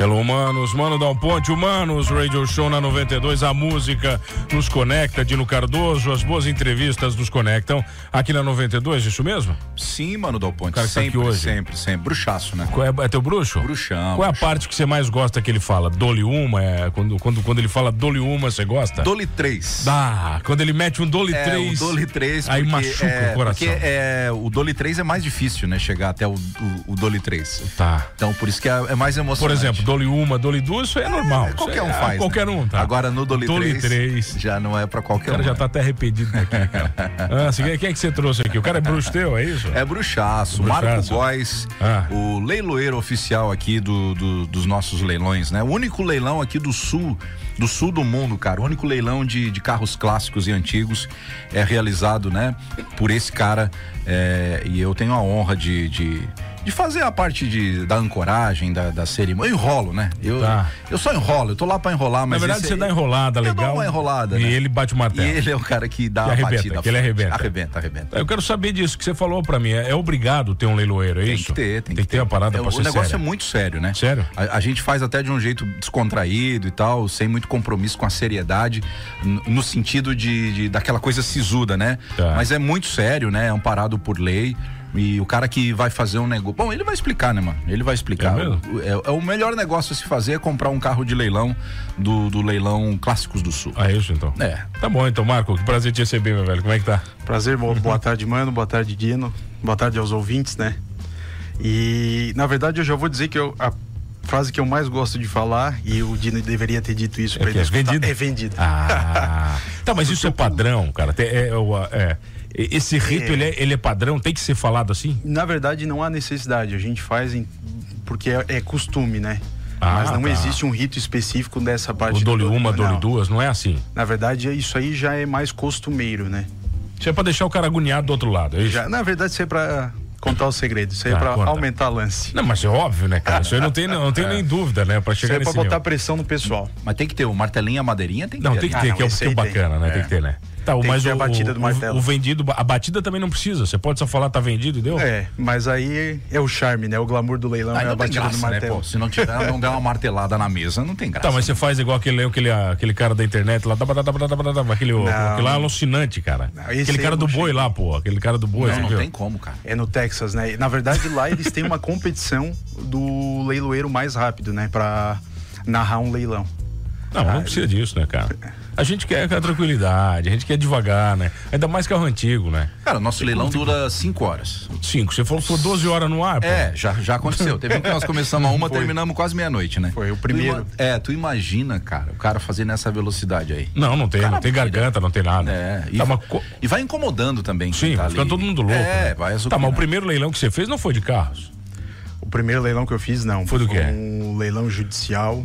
Hello, humanos, mano Dal Ponte, humanos, Radio Show na 92, a música nos conecta, Dino Cardoso, as boas entrevistas nos conectam aqui na 92, isso mesmo? Sim, mano Dal Ponte, cara sempre, tá aqui hoje. sempre, sempre, bruxaço, né? Qual é, é teu bruxo? Bruxão. Qual é a bruxão. parte que você mais gosta que ele fala? Dole uma, é, quando, quando, quando ele fala dole uma, você gosta? Dole 3. Ah, quando ele mete um dole É, 3. o Dole 3. Aí machuca é, o coração. Porque é, o Dole 3 é mais difícil, né? Chegar até o, o, o Dole 3. Tá. Então, por isso que é, é mais emocionante. Por exemplo, dole uma, dole duas, isso é normal. Isso Qualquer é- um faz. Qualquer né? um, tá? Agora no Dole, Dole 3, 3. já não é pra O qualquer cara um. já tá até arrependido daqui, cara. Ah, quem é que você trouxe aqui? O cara é bruxo teu, é isso? É bruxaço, Bruxaço. Marco Góes, Ah. o leiloeiro oficial aqui do, do- dos nossos leilões, né? O único leilão aqui do sul, do sul do mundo, cara. O único leilão de, de carros clássicos e antigos é realizado, né? Por esse cara. é, e eu tenho a honra de, de, de fazer a parte de, da ancoragem, da, da cerimônia. Eu enrolo, né? Eu, Tá. eu só enrolo, eu tô lá pra enrolar, Na mas. verdade, esse- você dá enrolada eu legal. dou uma enrolada, E né? ele bate o E martelo. ele é o cara que dá Que a arrebenta, batida. que ele arrebenta. Arrebenta, arrebenta. Eu quero saber disso que você falou pra mim. É, é obrigado ter um leiloeiro, é Tem isso? que ter, tem, que ter a parada É, pra O negócio séria. é muito sério, né? Sério? A, a gente faz até de um jeito descontraído e tal, sem muito compromisso com a seriedade, no sentido de, de- daquela coisa sisuda, né? Tá. Mas é muito sério, né? É amparado por lei. E o cara que vai fazer um negócio. Bom, ele vai explicar, né, mano? Ele vai explicar. É é, é o melhor negócio a se fazer é comprar um carro de leilão do, do leilão Clássicos do Sul. Ah, é isso então? É. Tá bom, então, Marco. Que prazer te receber, meu velho. Como é que tá? Prazer, bo- boa tarde, mano, boa tarde, Dino, boa tarde aos ouvintes, né? E, na verdade, eu já vou dizer que eu- a frase que eu mais gosto de falar, e o Dino deveria ter dito isso É pra ele é vendido? é vendido. Ah. tá, mas isso é padrão, cara. É, é o- é. Esse rito, É. ele, é, ele é padrão? Tem que ser falado assim? Na verdade, não há necessidade, a gente faz em- porque é, é costume, né? Ah, Mas não tá. existe um rito específico dessa parte. O do dole uma, não. dole duas, não é assim. Na verdade, isso aí já é mais costumeiro, né? Isso é pra deixar o cara agoniado do outro lado, é isso? Já, na verdade, isso é pra contar o segredo, isso aí Tá, é pra conta. aumentar a lance. Não, mas é óbvio, né, cara? Isso aí não tem, não tem nem dúvida, né? Pra Isso chegar aí é pra nesse botar nível. pressão no pessoal. Mas tem que ter o martelinho e a madeirinha, tem que Não, ter. tem que ali. ter, Ah, que é o, não, que é o esse aí tem. bacana, né? É. Tem que ter, né? Tá, Tem que mas ter o, a batida do o- martelo. o vendido, a batida também não precisa. Você pode só falar, tá vendido e deu? É, mas aí é o charme, né? O glamour do leilão Aí é a não batida graça, do né, martelo. pô? Se não tiver, não der uma martelada na mesa, não tem graça. Tá, mas você faz igual aquele, aquele, aquele cara da internet lá, dá, dá, dá, dá, dá, dá, dá, aquele, aquele lá é alucinante, cara. Não, aquele cara do não boi lá, pô. Aquele cara do boi, Não, não viu? tem como, cara. É no Texas, né? Na verdade, lá eles têm uma competição do leiloeiro mais rápido, né? Pra narrar um leilão. Não, não precisa disso, né, cara? A gente quer com a tranquilidade, a gente quer devagar, né? Ainda mais carro antigo, né? Cara, nosso leilão dura 5 horas. Cinco, você falou que foi 12 horas no ar, pô. É, já, já aconteceu. Teve um que nós começamos a uma, Foi. terminamos quase meia-noite, né? Foi o Tu primeiro. ima- É, tu imagina, cara, o cara fazer nessa velocidade aí. Não, não tem, Cara, não tem garganta, não tem nada. É, e, Tá, mas e vai incomodando também. Sim, tá ali. todo mundo louco. É, né? vai Tá, mas o primeiro leilão que você fez não foi de carros. O primeiro leilão que eu fiz, não. Foi do quê? Um leilão judicial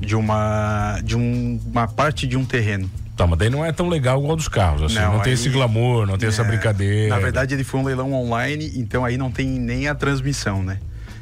de uma, de um- uma parte de um terreno. Tá, mas daí não é tão legal igual dos carros, assim. Não, Não, tem aí- esse glamour, não tem essa É, brincadeira. Na verdade, ele foi um leilão online, então aí não tem nem a transmissão, né?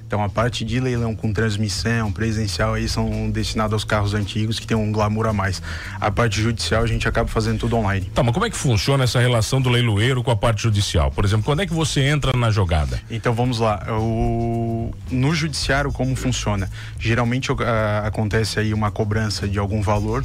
Então a parte de leilão com transmissão, presencial aí são destinados aos carros antigos que tem um glamour a mais. A parte judicial a gente acaba fazendo tudo online. Tá, mas como é que funciona essa relação do leiloeiro com a parte judicial? Por exemplo, quando é que você entra na jogada? Então vamos lá. O... No judiciário, como funciona? Geralmente ah, acontece aí uma cobrança de algum valor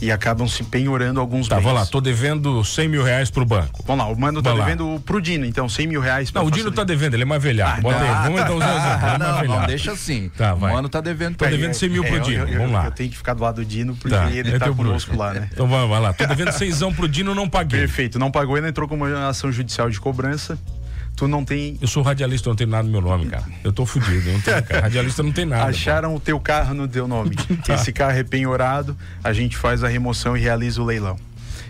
e acabam se penhorando alguns Tá, bens. vamos lá, tô devendo 100 mil reais pro banco. Vamos lá, o mano tá Vai lá. devendo pro Dino, então 100 mil reais. Não, o Dino tá devendo, ele é mais velhado. Bota aí, vamos então usar o é mais não, não, deixa assim. Tá, vai. O mano tá devendo Tô devendo ele. 100 mil pro É, eu- Dino, eu, vamos lá. Eu tenho que ficar do lado do Dino porque Tá, ele é tá conosco bruxo. lá, né? Então vamos vai lá, tô devendo 100 pro Dino, não paguei. Perfeito, não pagou, ele entrou com uma ação judicial de cobrança. Tu não tem. Eu sou radialista, não tem nada no meu nome, cara. Eu tô fudido, não tem, cara. Radialista não tem nada. pô. Acharam o teu carro no teu nome. Tá. Esse carro é penhorado, a gente faz a remoção e realiza o leilão.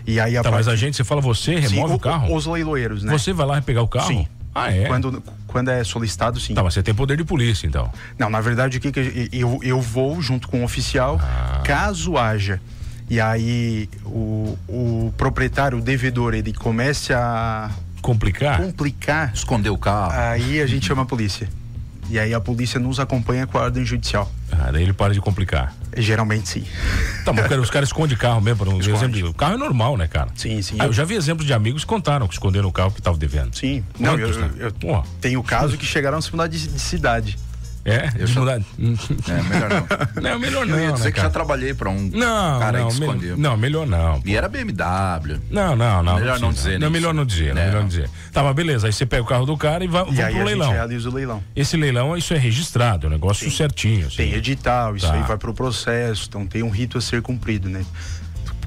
E aí a Tá, mas parte- a gente, você fala você, Sim, remove o, o- carro? Os leiloeiros, né? Você vai lá pegar o carro? Sim. Ah, é? Quando, quando é solicitado, sim. Tá, mas você tem poder de polícia, então. Não, na verdade, o que, que eu, eu vou junto com o oficial, Ah. caso haja. E aí o, o proprietário, o devedor, ele comece a Complicar? complicar, Esconder o carro. aí a gente chama a polícia. E aí a polícia nos acompanha com a ordem judicial. Ah, daí ele para de complicar. Geralmente sim. Tá, mas os caras escondem carro mesmo, por um Esconde. exemplo. O carro é normal, né, cara? Sim, sim. Ah, eu já vi exemplos de amigos que contaram que esconderam o carro que tava devendo. Sim. Não, eu, Quantos, né? eu Pô. tenho caso que chegaram a se mudar de, de cidade. É? Eu de já- mudar. É, melhor não. Não, melhor Eu não. ia dizer né, que já trabalhei pra um Não, cara aí não, que me- escondeu. não, melhor não. E era BMW. Não, não, não. Melhor não dizer Não, melhor não dizer, não, É. melhor não dizer. Tá, mas beleza. Aí você pega o carro do cara e vai E vamos aí pro leilão. realiza o leilão. Esse leilão, isso é registrado, é um negócio certinho. assim. Tem edital, isso Tá. aí vai pro processo, então tem um rito a ser cumprido, né?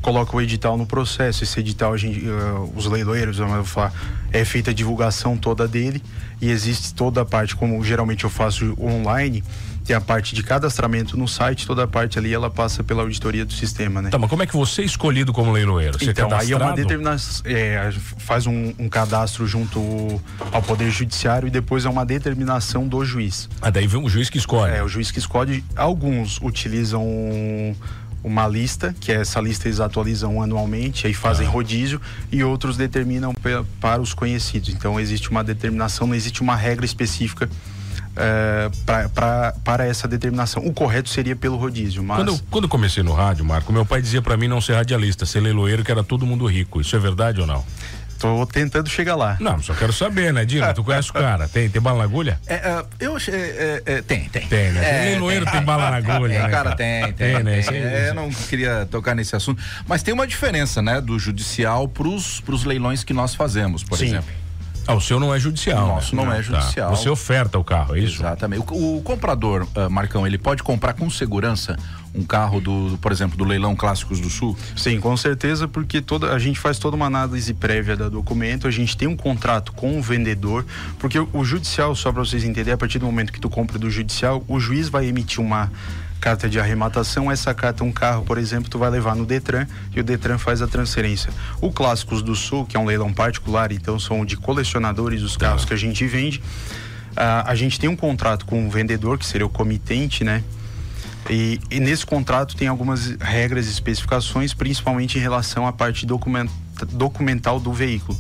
Coloca o edital no processo, esse edital, gente, eh, os leiloeiros, eu vou falar, é feita a divulgação toda dele e existe toda a parte, como geralmente eu faço online, tem a parte de cadastramento no site, toda a parte ali ela passa pela auditoria do sistema, né? Tá, mas como é que você é escolhido como leiloeiro? Você Então, aí é uma determinação. É, faz um, um cadastro junto ao Poder Judiciário e depois é uma determinação do juiz. Ah, daí vem um juiz que escolhe. É, o juiz que escolhe. Alguns utilizam uma lista, que é essa lista eles atualizam anualmente, aí fazem Ah. rodízio, e outros determinam para os conhecidos. Então existe uma determinação, não existe uma regra específica. é, pra- pra- para essa determinação. O correto seria pelo rodízio, mas. Quando, quando comecei no rádio, Marco, meu pai dizia pra mim não ser radialista, ser leiloeiro, que era todo mundo rico. Isso é verdade ou não? Tô tentando chegar lá. Não, só quero saber, né, Dino? Tu conhece o cara? Tem, tem bala na agulha? É, é, eu achei. é, é, tem, tem. Tem, né? Tem É, leiloeiro, tem bala na agulha, Tem, né, cara, tem, tem. Tem, né? tem. É, eu não queria tocar nesse assunto. Mas tem uma diferença, né, do judicial pros, pros leilões que nós fazemos, por Sim. exemplo. Ah, o seu não é judicial. O nosso né? não é Tá. judicial. Você oferta o carro, é isso? Exatamente. O, o comprador, ah, Marcão, ele pode comprar com segurança um carro do, por exemplo, do leilão Clássicos do Sul? Sim, com certeza, porque toda, a gente faz toda uma análise prévia do documento, a gente tem um contrato com o vendedor, porque o, judicial, só para vocês entenderem, a partir do momento que tu compra do judicial, o juiz vai emitir uma carta de arrematação, essa carta, um carro, por exemplo, tu vai levar no Detran e o Detran faz a transferência. O Clássicos do Sul, que é um leilão particular, então são de colecionadores os carros que a gente vende, ah, a gente tem um contrato com o vendedor, que seria o comitente, né? E, e nesse contrato tem algumas regras e especificações, principalmente em relação à parte document, documental do veículo.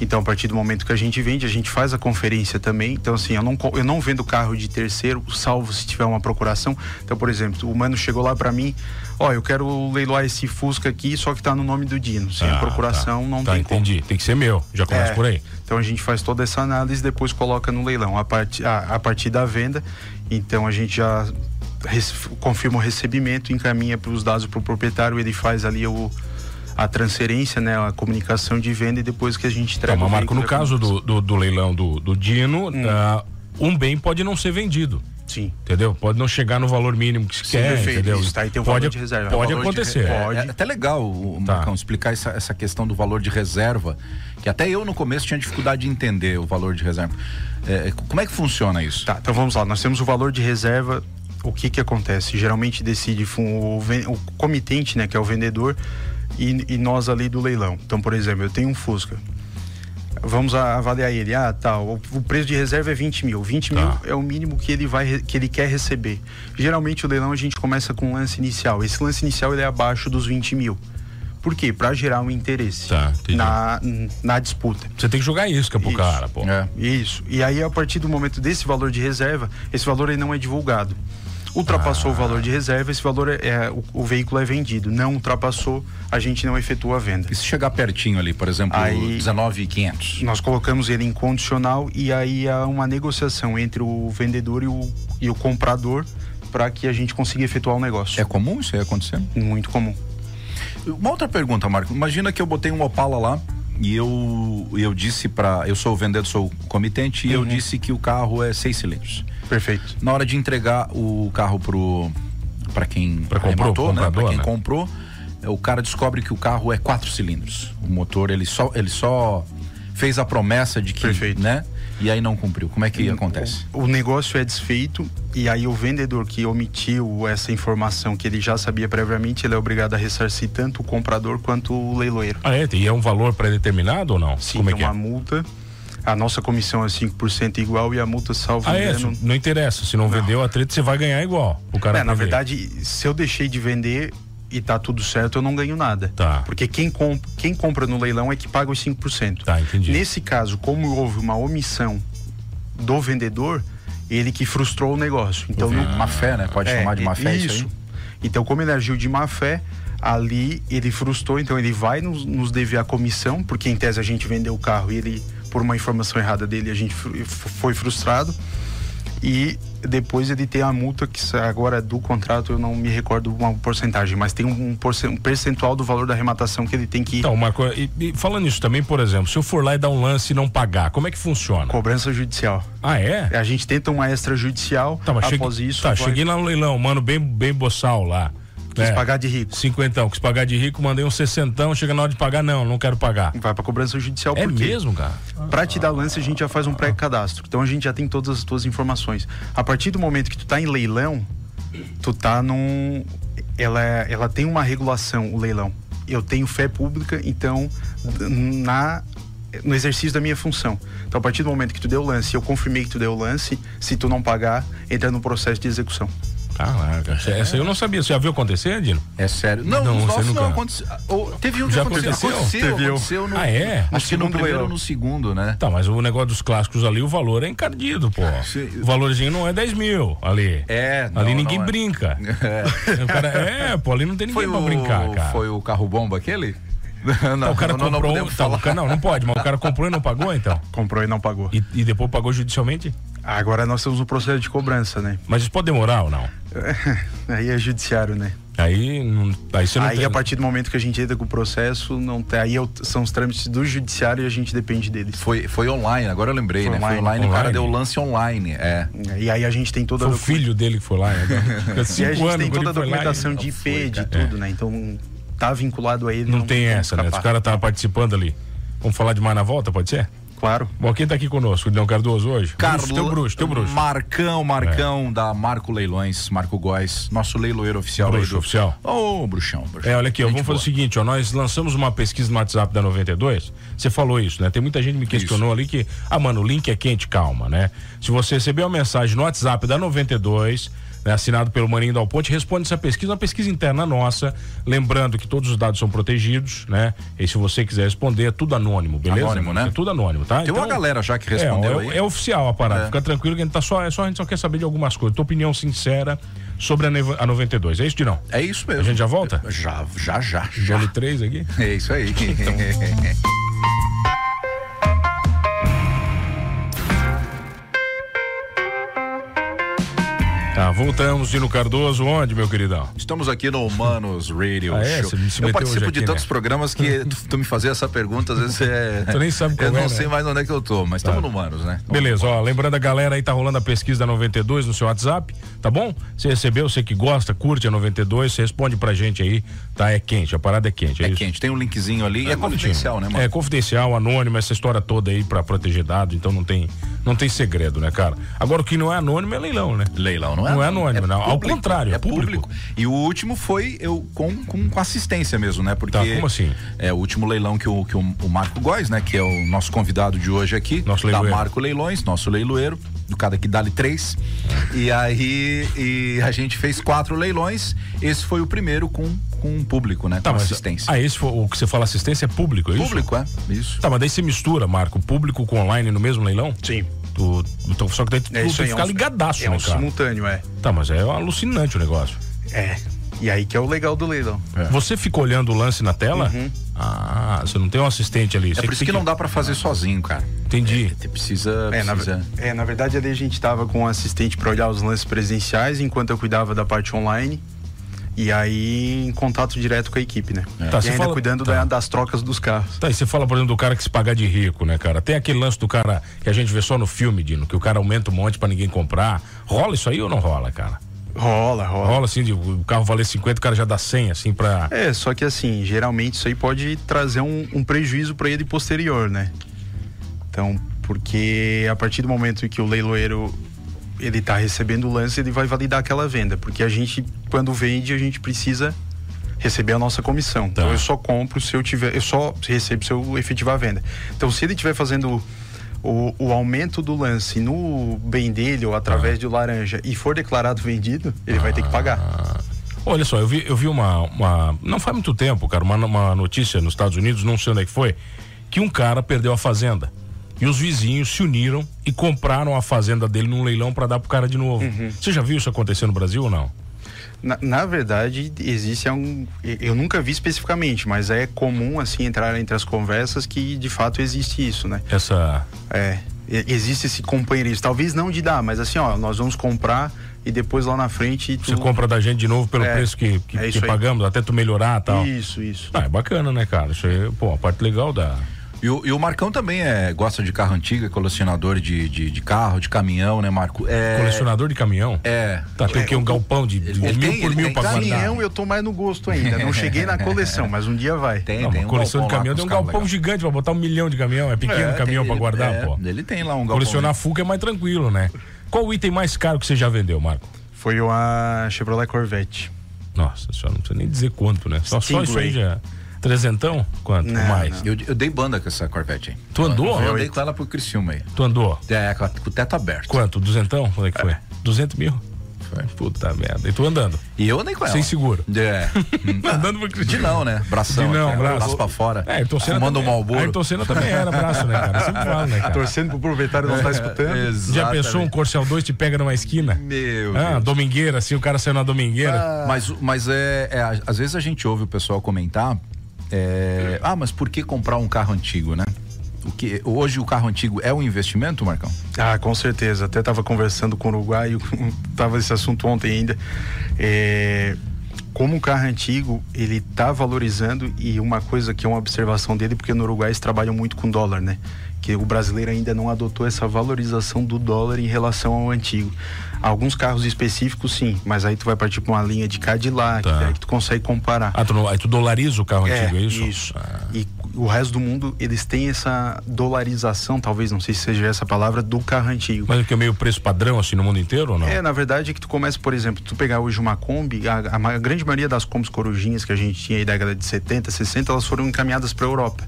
Então, a partir do momento que a gente vende, a gente faz a conferência também. Então, assim, eu não, eu não vendo carro de terceiro, salvo se tiver uma procuração. Então, por exemplo, o mano chegou lá para mim, ó, eu quero leiloar esse Fusca aqui, só que tá no nome do Dino. Sem Ah, a procuração, tá. não tá, tem como. entendi. Tem que ser meu. Já começa É, por aí. Então a gente faz toda essa análise depois coloca no leilão. A, part, a, a partir da venda, então a gente já confirma o recebimento, encaminha para os dados para o proprietário, ele faz ali o, a transferência, né, a comunicação de venda e depois que a gente entrega. mas o Marco, no veículo, caso do, do, do leilão do, do Dino, Hum. ah, um bem pode não ser vendido. Sim. Entendeu? Pode não chegar no valor mínimo que se Sim, quer, perfeito. entendeu? Isso, tá aí tem um pode, valor de reserva. Pode Valor de acontecer. re- É, Pode. é até legal, o Tá. Marcão, explicar essa, essa questão do valor de reserva, que até eu no começo tinha dificuldade de entender o valor de reserva. É, como é que funciona isso? Tá, então vamos lá. Nós temos o valor de reserva. O que que acontece? Geralmente decide o, o comitente, né, que é o vendedor, e, e nós ali do leilão. Então, por exemplo, eu tenho um Fusca. Vamos avaliar ele. Ah, tá. O, preço de reserva é 20 mil. 20 Tá. mil é o mínimo que ele vai, que ele quer receber. Geralmente o leilão a gente começa com um lance inicial. Esse lance inicial ele é abaixo dos 20 mil. Por quê? Para gerar um interesse Tá, na, na disputa. Você tem que jogar isca pro Isso. cara, pô. É. Isso. E aí, a partir do momento desse valor de reserva, esse valor ele não é divulgado. Ultrapassou Ah. o valor de reserva, esse valor é, é- o, o veículo é vendido. Não ultrapassou, a gente não efetua a venda. E se chegar pertinho ali, por exemplo, Aí- 19,500? Nós colocamos ele em condicional e aí há uma negociação entre o vendedor e o, e o comprador para que a gente consiga efetuar o negócio. É comum isso aí acontecer? muito comum. Uma outra pergunta, Marco. Imagina que eu botei um Opala lá e eu, eu disse para Eu sou o vendedor, sou o comitente, e eu Uhum. disse que o carro é seis cilindros. Perfeito. Na hora de entregar o carro pro para quem Pra comprou, arrematou, né? Pra comprador, quem né? comprou, o cara descobre que o carro é quatro cilindros. O motor ele só ele só fez a promessa de que, Perfeito. Hum, né? E aí não cumpriu. Como é que acontece? O, o negócio é desfeito e aí o vendedor que omitiu essa informação que ele já sabia previamente, ele é obrigado a ressarcir tanto o comprador quanto o leiloeiro. Ah, é? E é um valor pré-determinado ou não? Sim, Como é é? uma multa. A nossa comissão é 5% igual e a multa, salvo Ah, é? engano. Não interessa. Se não, vendeu a treta, você vai ganhar igual. O cara É, na verdade, se eu deixei de vender e tá tudo certo, eu não ganho nada. Tá. Porque quem, comp quem compra no leilão é que paga os 5%. Tá, entendi. Nesse caso, como houve uma omissão do vendedor, ele que frustrou o negócio. Então, vi. no, Má fé, né? Pode É, chamar de má fé isso, isso. aí? Então, como ele agiu de má fé, ali ele frustrou, então ele vai nos, nos dever a comissão, porque em tese a gente vendeu o carro e ele, por uma informação errada dele, a gente foi frustrado. e depois ele tem a multa que agora do contrato eu não me recordo uma porcentagem, mas tem um, percentual do valor da arrematação que ele tem que. Então, Marco, e, e falando isso também, por exemplo, se eu for lá e dar um lance e não pagar, como é que funciona? Cobrança judicial. Ah, é? A gente tenta uma extrajudicial. Tá, após isso. Tá, vai... cheguei lá no leilão, mano, bem, bem boçal lá. Quis é, pagar de rico. Cinquentão, quis pagar de rico, mandei um sessentão, chega na hora de pagar, não, não quero pagar. Vai pra cobrança judicial É mesmo, cara? Pra te dar lance, a gente já faz um pré-cadastro. Então a gente já tem todas as tuas informações. A partir do momento que tu tá em leilão, tu tá num. Ela, é, ela tem uma regulação, o leilão. Eu tenho fé pública, então, na no exercício da minha função. Então, a partir do momento que tu deu o lance, eu confirmei que tu deu o lance, se tu não pagar, entra no processo de execução. Caraca, é. essa eu não sabia. Você já viu acontecer, Dino? É sério? Não, não, você nunca... não aconteceu. teve um já aconteceu. Aconteceu, teve aconteceu no, ah, é? Acho que no primeiro ou no segundo, né? Tá, mas o negócio dos clássicos ali, o valor é encardido, pô. O valorzinho não é 10 mil ali. É, não, Ali ninguém é. brinca. É. Cara, é, pô, ali não tem ninguém foi pra o, brincar, cara. Foi o carro bomba aquele? Não, o cara não, comprou. Não, tá, cara, não, não pode, mas o cara comprou e não pagou, então? Comprou e não pagou. E, e depois pagou judicialmente? Agora nós temos um processo de cobrança, né? Mas isso pode demorar ou não? aí é judiciário, né? Aí, não, aí você não Aí tem... a partir do momento que a gente entra com o processo, não tem, aí é são os trâmites do judiciário e a gente depende deles. Foi, foi online, agora eu lembrei, foi né? Online, foi online, online, o cara deu lance online, é. E aí a gente tem toda foi a docu... o filho dele que foi lá, né? e a gente tem toda a documentação de IP, foi, de tudo, é. né? Então tá vinculado a ele. Não, não tem essa, né? Os caras tá participando ali. Vamos falar de mais na volta, pode ser? Claro. Bom, quem tá aqui conosco? Leão Cardoso hoje? Carlos, teu bruxo, teu bruxo. Marcão, Marcão é. da Marco Leilões, Marco Góes, nosso leiloeiro oficial. Bruxo oficial. Ô, oh, bruxão, bruxão. É, olha aqui, ó, vamos fazer o seguinte, ó, nós lançamos uma pesquisa no WhatsApp da 92, você falou isso, né? Tem muita gente que me questionou isso. ali que, ah, mano, o link é quente, calma, né? Se você recebeu uma mensagem no WhatsApp da 92, né, assinado pelo Maninho Dal Ponte, responde essa pesquisa, uma pesquisa interna nossa, lembrando que todos os dados são protegidos, né? E se você quiser responder, é tudo anônimo, beleza? Anônimo, né? É tudo anônimo, tá? Tem então, uma galera já que respondeu é, é, é oficial a parada, é. fica tranquilo que a gente tá só, é só, a gente só quer saber de algumas coisas, tua opinião sincera sobre a, a 92, é isso, Dinão? É isso mesmo. A gente já volta? Já, já, já. Já. 3 aqui? É isso aí. então... Tá, voltamos, Dino Cardoso, onde, meu queridão? Estamos aqui no Humanos Radio ah, é? Show. eu participo aqui, de tantos né? programas que tu, tu, me fazia essa pergunta, às vezes é. tu nem sabe como Eu é, não né? sei mais onde é que eu tô, mas estamos tá. no Humanos, né? Beleza, ó, lembrando a galera aí, tá rolando a pesquisa da 92 no seu WhatsApp, tá bom? Você recebeu, você que gosta, curte a 92, você responde pra gente aí, tá? É quente, a parada é quente. É, é quente, tem um linkzinho ali, é, é confidencial, né, mano? É confidencial, anônimo, essa história toda aí pra proteger dados, então não tem, não tem segredo, né, cara? Agora o que não é anônimo é leilão, né? Leilão não é Não é anônimo, é não ao contrário, é, é público. público. E o último foi eu com, com, com assistência mesmo, né? Porque. Tá, como assim? É o último leilão que o, que o, o Marco Góes, né? Que é o nosso convidado de hoje aqui. Nosso leiloeiro. Da Marco Leilões, nosso leiloeiro. Do cada que dá-lhe três. E aí e a gente fez quatro leilões. Esse foi o primeiro com com público, né? Tá, com assistência. Ah, esse foi, o que você fala assistência é público, é público, isso? é. Isso. Tá, mas daí você mistura, Marco, público com online no mesmo leilão? Sim. Tu, tu, só que daí tu, é, tu tem que ficar é um, ligadaço, é né, um cara? simultâneo, é. Tá, mas é alucinante o negócio. É. E aí que é o legal do leilão. É. Você fica olhando o lance na tela? Uhum. Ah, você não tem um assistente ali. É por isso que, que, não dá para fazer sozinho, cara. Entendi. É, precisa. É, precisa... Na, é, na verdade, ali a gente tava com um assistente para olhar os lances presenciais enquanto eu cuidava da parte online. E aí, em contato direto com a equipe, né? É. Tá, e ainda fala... cuidando tá. das trocas dos carros. Tá, e você fala, por exemplo, do cara que se pagar de rico, né, cara? Tem aquele lance do cara que a gente vê só no filme, Dino, que o cara aumenta um monte para ninguém comprar. Rola isso aí ou não rola, cara? Rola, rola. Rola assim, de, o carro valer 50, o cara já dá 100, assim, pra. É, só que assim, geralmente isso aí pode trazer um, um prejuízo para ele posterior, né? Então, porque a partir do momento em que o leiloeiro ele está recebendo o lance, ele vai validar aquela venda, porque a gente, quando vende, a gente precisa receber a nossa comissão. Tá. Então eu só compro se eu tiver, eu só recebo se eu efetivar a venda. Então se ele estiver fazendo o, o, aumento do lance no bem dele ou através ah. de laranja e for declarado vendido, ele ah. vai ter que pagar. Ah. Olha só, eu vi, eu vi uma, uma. Não faz muito tempo, cara, uma, uma notícia nos Estados Unidos, não sei onde é que foi, que um cara perdeu a fazenda. E os vizinhos se uniram e compraram a fazenda dele num leilão para dar pro cara de novo. Uhum. Você já viu isso acontecer no Brasil ou não? Na, na, verdade, existe um. Eu nunca vi especificamente, mas é comum assim entrar entre as conversas que de fato existe isso, né? Essa. É. existe esse companheirismo. Talvez não de dar, mas assim, ó, nós vamos comprar e depois lá na frente. Tu... Você compra da gente de novo pelo é, preço que, que, é que pagamos, até tu melhorar e tal. Isso, isso. Ah, é bacana, né, cara? Isso aí, pô, a parte legal da. E o, e o, Marcão também é, gosta de carro antigo, é colecionador de, de, de carro, de caminhão, né, Marco? É... Colecionador de caminhão? É. Tá, tem o que? Um galpão de, de mil tem, por mil pra guardar? Caminhão eu tô mais no gosto ainda, não cheguei na coleção, mas um dia vai. Tem, Não, tem. Um coleção de caminhão tem um galpão legal. gigante pra botar um milhão de caminhão, é pequeno é, caminhão pra guardar, é, pô. Ele tem lá um galpão. Colecionar Fuca é mais tranquilo, né? Qual o item mais caro que você já vendeu, Marco? Foi uma Chevrolet Corvette. Nossa senhora, não precisa nem dizer quanto, né? Só, só isso aí já... Trezentão? Quanto não, mais? Não. Eu, eu, dei banda com essa Corvette aí. Tu andou? Eu, andei com ela pro Criciúma aí. Tu andou? É, com, o teto aberto. Quanto? Duzentão? Quanto é que foi? É. Duzentos mil? Foi. Puta merda. E tu andando? E eu andei com ela. Sem seguro. É. andando pro Criciúma. De não, né? Bração. De não, aqui, braço. braço pra fora. É, torcendo Manda um Malboro. A torcendo também era braço, né, cara? Sempre fala, né, cara? Torcendo pro proprietário não estar tá escutando. Exatamente. Já pensou um Corcel 2 te pega numa esquina? Meu Ah, Deus. domingueira, assim, o cara saiu na domingueira. Ah. Mas, mas é, é, às vezes a gente ouve o pessoal comentar é, ah, mas por que comprar um carro antigo, né? O que, hoje o carro antigo é um investimento, Marcão? Ah, com certeza. Até estava conversando com o Uruguai, estava esse assunto ontem ainda. É, como o carro antigo, ele está valorizando e uma coisa que é uma observação dele, porque no Uruguai eles trabalham muito com dólar, né? Que o brasileiro ainda não adotou essa valorização do dólar em relação ao antigo. Alguns carros específicos, sim, mas aí tu vai partir para uma linha de Cadillac, tá. que, que tu consegue comparar. Ah, tu, aí tu dolariza o carro é, antigo, é isso? Isso. Ah. E o resto do mundo, eles têm essa dolarização, talvez, não sei se seja essa palavra, do carro antigo. Mas é que é meio preço padrão, assim, no mundo inteiro ou não? É, na verdade é que tu começa, por exemplo, tu pegar hoje uma Kombi, a, a, a grande maioria das Kombis corujinhas que a gente tinha aí da década de 70, 60, elas foram encaminhadas para a Europa.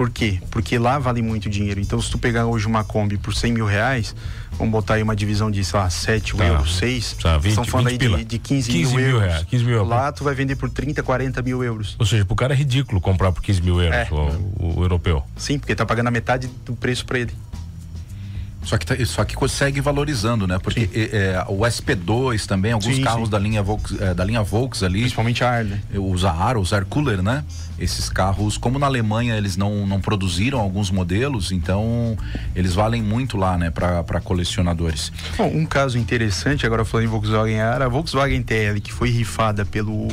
Por quê? Porque lá vale muito dinheiro. Então, se tu pegar hoje uma Kombi por 100 mil reais, vamos botar aí uma divisão de, sei lá, 7 tá. euros, 6. Tá, 20, estão falando aí de, de 15, 15 mil, mil euros. Reais, 15 mil lá tu vai vender por 30, 40 mil euros. Ou seja, pro cara é ridículo comprar por 15 mil euros é. o, o, europeu. Sim, porque tá pagando a metade do preço para ele. Só que, tá, só que consegue valorizando, né? Porque é, o SP2 também, alguns sim, carros sim. Da, linha Volks, é, da linha Volks ali. Principalmente a Arle. Os Aar, os Air Cooler, né? Esses carros, como na Alemanha eles não, não produziram alguns modelos, então eles valem muito lá, né? Para colecionadores. Bom, um caso interessante, agora falando em Volkswagen Aar, a Volkswagen TL, que foi rifada pelo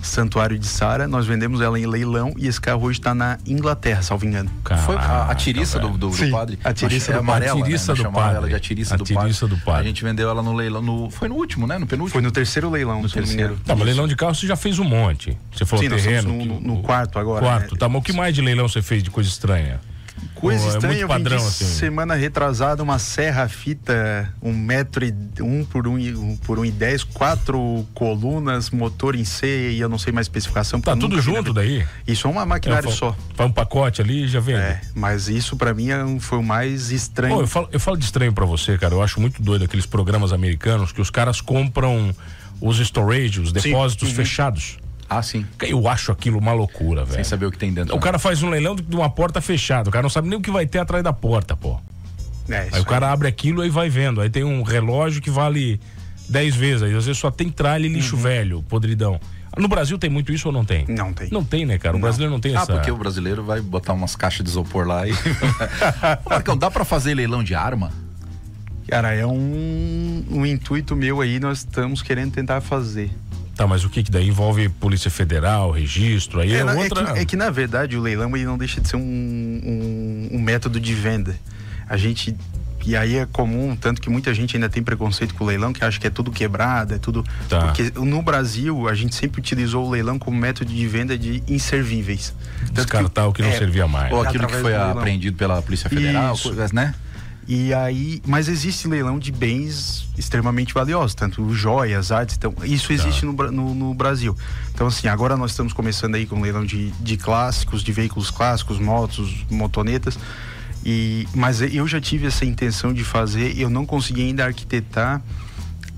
Santuário de Sara. Nós vendemos ela em leilão e esse carro hoje está na Inglaterra, salvo engano. Caraca, Foi a, a tiriça do, do, do, padre? A tiriça do amarela, a tiriça né? do padre. ela de a tiriça, a do, tiriça padre. do padre. A gente vendeu ela no leilão, no, foi no último, né? No penúltimo? Foi no terceiro leilão, no terceiro. Tá, mas leilão de carro você já fez um monte. Você falou Sim, terreno. No, no, no, quarto agora. Quarto, né? tá, mas o que mais de leilão você fez de coisa estranha? Coisa oh, estranha, é eu padrão, assim. semana retrasada uma serra fita, um metro e um por um, um por um e dez, quatro colunas, motor em C e eu não sei mais especificação. Tá tudo junto daí? Isso é uma maquinário é, só. Faz um pacote ali e já vem. É, mas isso para mim é foi o mais estranho. Oh, eu, falo, eu falo de estranho para você, cara. Eu acho muito doido aqueles programas americanos que os caras compram os storage, os depósitos Sim. Uhum. fechados. Ah, sim. Eu acho aquilo uma loucura, velho. Sem saber o que tem dentro. O cara faz um leilão de uma porta fechada. O cara não sabe nem o que vai ter atrás da porta, pô. É, aí o cara aí. abre aquilo e vai vendo. Aí tem um relógio que vale 10 vezes. Aí às vezes só tem tralha e lixo uhum. velho, podridão. No Brasil tem muito isso ou não tem? Não tem. Não tem, né, cara? O não. brasileiro não tem ah, essa. Ah, porque o brasileiro vai botar umas caixas de isopor lá e. Marcão, dá pra fazer leilão de arma? Cara, é um, um intuito meu aí, nós estamos querendo tentar fazer. Tá, mas o que que daí envolve Polícia Federal, registro, aí é, é outra... É que, é que, na verdade o leilão ele não deixa de ser um, um, um, método de venda. A gente e aí é comum, tanto que muita gente ainda tem preconceito com o leilão, que acha que é tudo quebrado, é tudo. Tá. Porque no Brasil a gente sempre utilizou o leilão como método de venda de inservíveis. Descartar que, o que não é, servia mais. Ou aquilo que foi apreendido pela Polícia Federal, coisas, né? E aí, mas existe leilão de bens extremamente valiosos, tanto joias, artes, então isso existe tá. no, no, no, Brasil. Então assim, agora nós estamos começando aí com leilão de, de clássicos, de veículos clássicos, motos, motonetas. E, mas eu já tive essa intenção de fazer, eu não consegui ainda arquitetar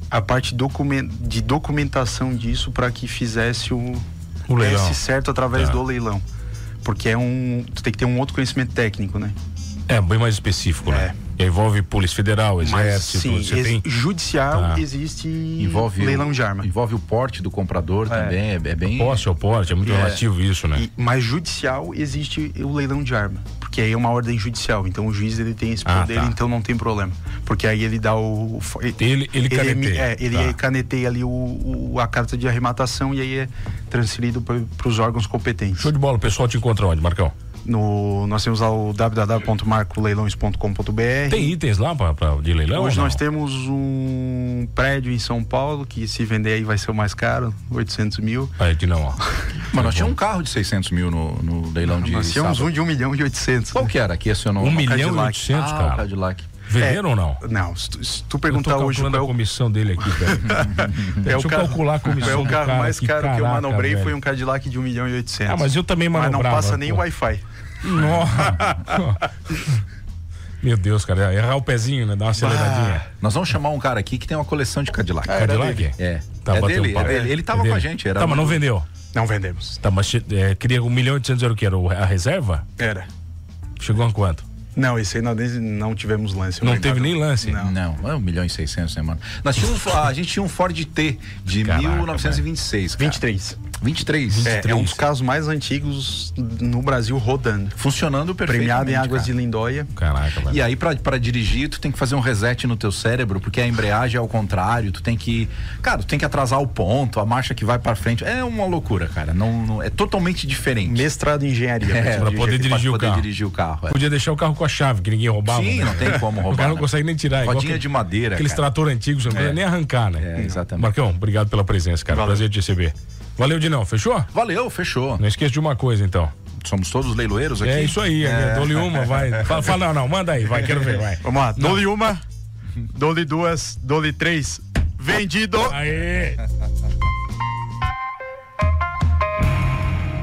a parte de documentação disso para que fizesse o, o leilão. certo através tá. do leilão. Porque é um. Tu tem que ter um outro conhecimento técnico, né? É, bem mais específico, né? É envolve Polícia Federal, Exército, Mas, sim, tem... judicial tá. existe envolve leilão de arma. Envolve o porte do comprador é. também, é, é bem... O posse ao porte, é muito é. relativo isso, né? E, mas judicial existe o leilão de arma. Porque aí é uma ordem judicial, então o juiz ele tem esse Ah, poder, tá. então não tem problema. Porque aí ele dá o. Ele- ele caneteia. emi- é, ele Tá. caneteia ali o, o- a carta de arrematação e aí é transferido para os órgãos competentes. Show de bola, o pessoal te encontra onde, Marcão? No, nós temos lá o www.marcoleilões.com.br. Tem itens lá pra, pra- de leilão? Hoje nós não? temos um prédio em São Paulo que se vender aí vai ser o mais caro, 800 mil. Aí que não, ó. Mas nós tínhamos um carro de 600 mil no, no leilão de Nós tínhamos sábado. um de 1 milhão e 800. Qual que era? Aqui acionou Um milhão e Cadillac. oitocentos, ah, o cara. Cadillac. Venderam ou não? Não, se tu, se tu Eu tô perguntar hoje qual a é o comissão dele aqui, velho. É Deixa o eu carro- calcular a comissão É o do carro mais caro que eu caraca, manobrei velho. foi um Cadillac de 1 milhão e 800. Ah, mas eu também Mas não manobrava, passa nem pô. Wi-Fi. Nossa. Meu Deus, cara, errar o pezinho, né? Dar uma aceleradinha. Nós vamos chamar um cara aqui que tem uma coleção de Cadillac. Ah, era Cadillac? dele. É. Tá, é dele, um é dele. Ele tava É com a dele. gente. Era Tá, mas não vendeu. Não vendemos. Tá, mas é, queria um milhão e oitocentos era o que? Era a reserva? Era. Chegou a quanto? Não, esse aí nós não tivemos lance. Não Eu teve nem lance? Não. Não, é um milhão e seiscentos, né, mano? Nós tínhamos, a gente tinha um Ford T de Caraca, 1926. Cara. 23. 23. É, é um 23. dos carros mais antigos no Brasil rodando. Funcionando perfeitamente. Premiado em águas cara. de Lindóia. Caraca, velho. E aí, pra, pra dirigir, tu tem que fazer um reset no teu cérebro, porque a embreagem é ao contrário, tu tem que. Cara, tu tem que atrasar o ponto, a marcha que vai pra frente. É uma loucura, cara. Não, não- é totalmente diferente. Mestrado em engenharia. É, pra poder pra dirigir o poder carro. dirigir o carro. é. Podia deixar o carro com a chave, que ninguém roubava. Sim, né? não tem como O roubar. cara não né? consegue nem tirar. igual Rodinha de madeira. Aqueles cara. trator antigos, não É. nem arrancar, né? É, exatamente. Marcão, obrigado pela presença, cara. Valeu. Prazer te receber. Valeu, Dinão. Fechou? Valeu, fechou. Não esqueça de uma coisa, então. Somos todos leiloeiros aqui. É isso aí, É. dou-lhe uma, vai. Fala, fala, não, não, manda aí, vai, quero ver, vai. Vamos lá. Dou-lhe uma, dou-lhe duas, dou-lhe três. Vendido! Aê!